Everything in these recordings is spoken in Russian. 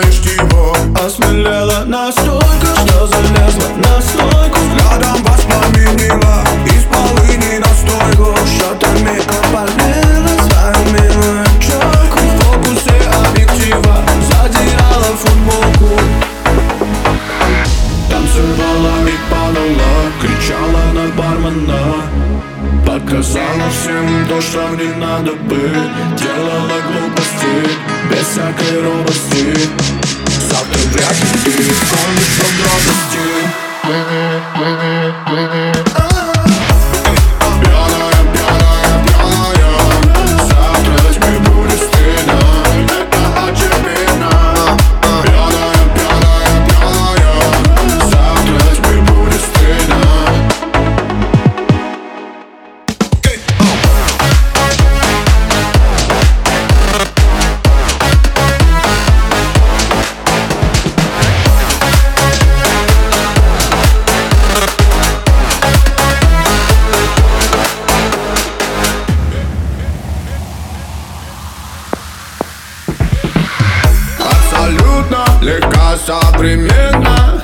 Криминальное чтиво Осмелела настолько, что залезла на стойку Взглядом воспламенила из полыни настойку Счетами опалила свою милую челку В фокусе объектива задирала футболку. Танцевала и падала, кричала на бармена. Показала всем то, что не надо быть Делала глупости, без всякой робости Завтра вряд ли ты помнишь подробности Пьяная, современно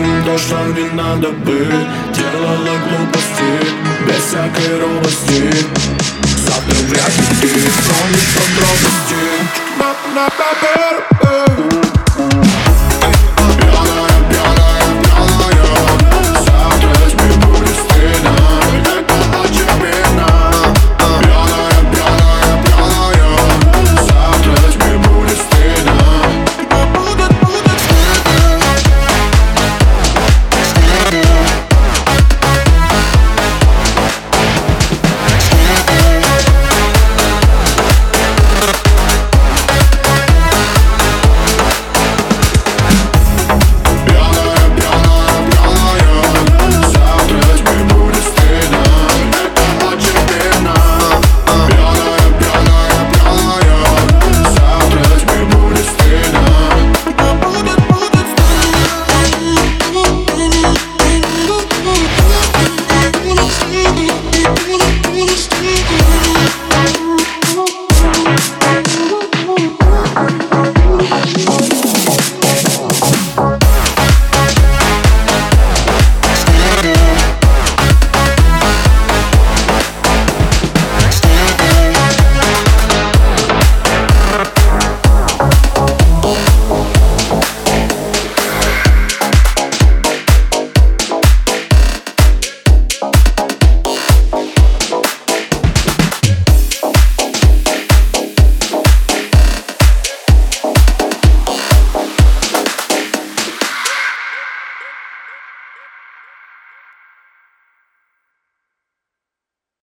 Всем то, что не надо быть Делала глупости, без всякой робости Завтра вряд ли ты помнишь подробности